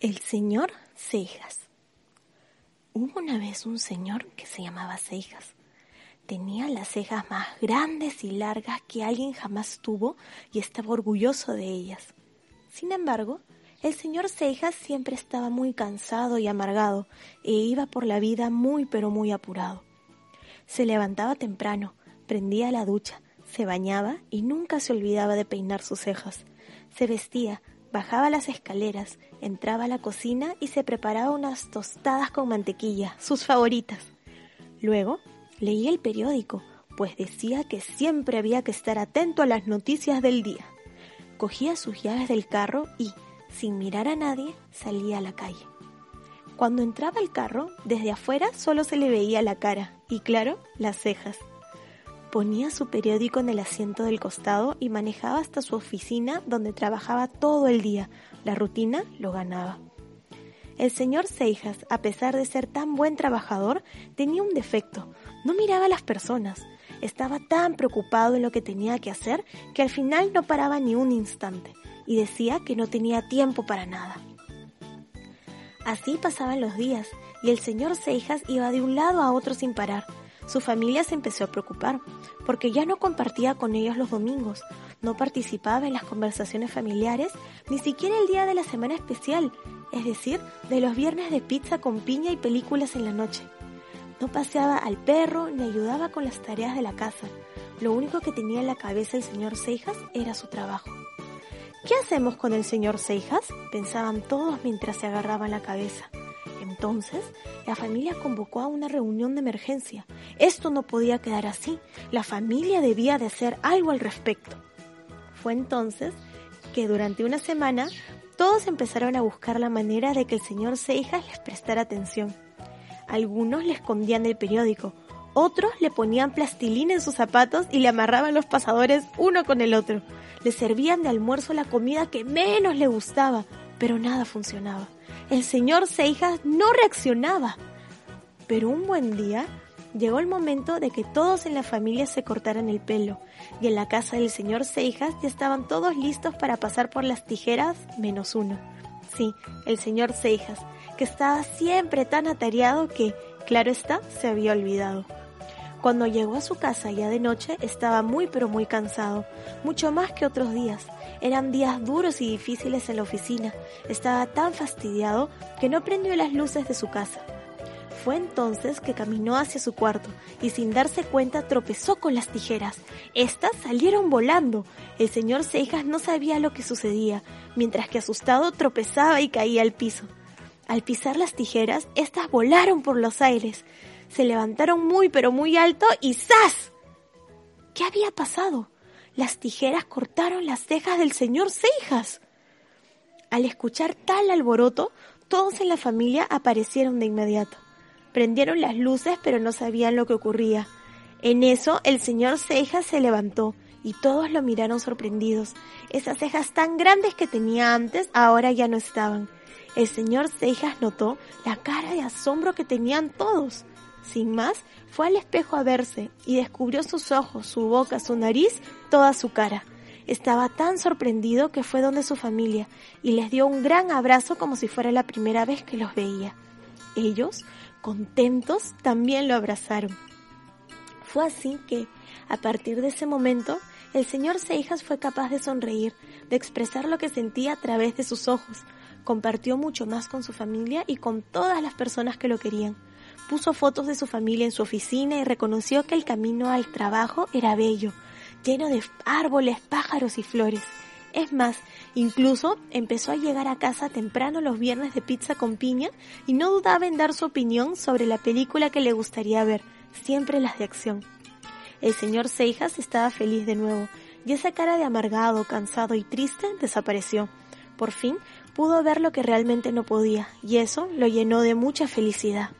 El señor Cejas. Hubo una vez un señor que se llamaba Cejas. Tenía las cejas más grandes y largas que alguien jamás tuvo y estaba orgulloso de ellas. Sin embargo, el señor Cejas siempre estaba muy cansado y amargado e iba por la vida muy pero muy apurado. Se levantaba temprano, prendía la ducha, se bañaba y nunca se olvidaba de peinar sus cejas. Se vestía, Bajaba las escaleras, entraba a la cocina y se preparaba unas tostadas con mantequilla, sus favoritas. Luego leía el periódico, pues decía que siempre había que estar atento a las noticias del día. Cogía sus llaves del carro y, sin mirar a nadie, salía a la calle. Cuando entraba el carro, desde afuera solo se le veía la cara y, claro, las cejas. Ponía su periódico en el asiento del costado y manejaba hasta su oficina donde trabajaba todo el día. La rutina lo ganaba. El señor Seijas, a pesar de ser tan buen trabajador, tenía un defecto. No miraba a las personas. Estaba tan preocupado en lo que tenía que hacer que al final no paraba ni un instante y decía que no tenía tiempo para nada. Así pasaban los días y el señor Seijas iba de un lado a otro sin parar su familia se empezó a preocupar, porque ya no compartía con ellos los domingos, no participaba en las conversaciones familiares, ni siquiera el día de la semana especial, es decir, de los viernes de pizza con piña y películas en la noche. No paseaba al perro ni ayudaba con las tareas de la casa. Lo único que tenía en la cabeza el señor Seijas era su trabajo. ¿Qué hacemos con el señor Seijas? pensaban todos mientras se agarraban la cabeza. Entonces, la familia convocó a una reunión de emergencia. Esto no podía quedar así. La familia debía de hacer algo al respecto. Fue entonces que durante una semana todos empezaron a buscar la manera de que el señor Seijas les prestara atención. Algunos le escondían el periódico, otros le ponían plastilina en sus zapatos y le amarraban los pasadores uno con el otro. Le servían de almuerzo la comida que menos le gustaba, pero nada funcionaba el señor Seijas no reaccionaba. Pero un buen día llegó el momento de que todos en la familia se cortaran el pelo, y en la casa del señor Seijas ya estaban todos listos para pasar por las tijeras menos uno. Sí, el señor Seijas, que estaba siempre tan atareado que, claro está, se había olvidado. Cuando llegó a su casa ya de noche estaba muy pero muy cansado, mucho más que otros días. Eran días duros y difíciles en la oficina. Estaba tan fastidiado que no prendió las luces de su casa. Fue entonces que caminó hacia su cuarto y sin darse cuenta tropezó con las tijeras. Estas salieron volando. El señor Seijas no sabía lo que sucedía, mientras que asustado tropezaba y caía al piso. Al pisar las tijeras, estas volaron por los aires se levantaron muy pero muy alto y ¡zas! ¿Qué había pasado? Las tijeras cortaron las cejas del señor Cejas. Al escuchar tal alboroto, todos en la familia aparecieron de inmediato. Prendieron las luces, pero no sabían lo que ocurría. En eso, el señor Cejas se levantó y todos lo miraron sorprendidos. Esas cejas tan grandes que tenía antes ahora ya no estaban. El señor Cejas notó la cara de asombro que tenían todos. Sin más, fue al espejo a verse y descubrió sus ojos, su boca, su nariz, toda su cara. Estaba tan sorprendido que fue donde su familia y les dio un gran abrazo como si fuera la primera vez que los veía. Ellos, contentos, también lo abrazaron. Fue así que, a partir de ese momento, el señor Seijas fue capaz de sonreír, de expresar lo que sentía a través de sus ojos. Compartió mucho más con su familia y con todas las personas que lo querían puso fotos de su familia en su oficina y reconoció que el camino al trabajo era bello, lleno de árboles, pájaros y flores. Es más, incluso empezó a llegar a casa temprano los viernes de pizza con piña y no dudaba en dar su opinión sobre la película que le gustaría ver, siempre las de acción. El señor Seijas estaba feliz de nuevo, y esa cara de amargado, cansado y triste desapareció. Por fin pudo ver lo que realmente no podía, y eso lo llenó de mucha felicidad.